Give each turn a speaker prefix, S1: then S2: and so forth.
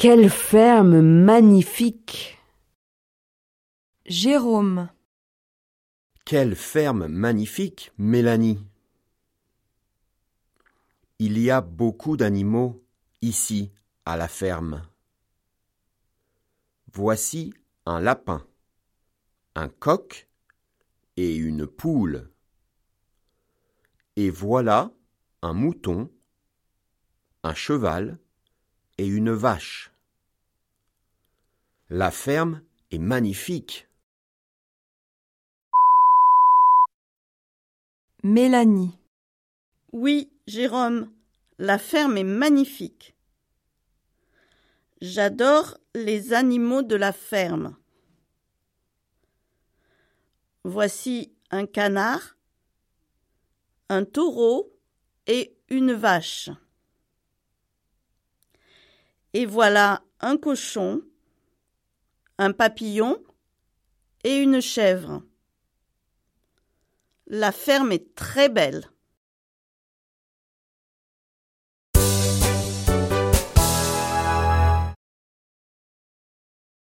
S1: Quelle ferme magnifique
S2: Jérôme,
S3: Quelle ferme magnifique, Mélanie. Il y a beaucoup d'animaux ici à la ferme. Voici un lapin, un coq et une poule. Et voilà un mouton, un cheval et une vache. La ferme est magnifique.
S2: Mélanie,
S4: Oui, Jérôme, la ferme est magnifique. J'adore les animaux de la ferme. Voici un canard, un taureau et une vache. Et voilà un cochon, un papillon et une chèvre. La ferme est très belle.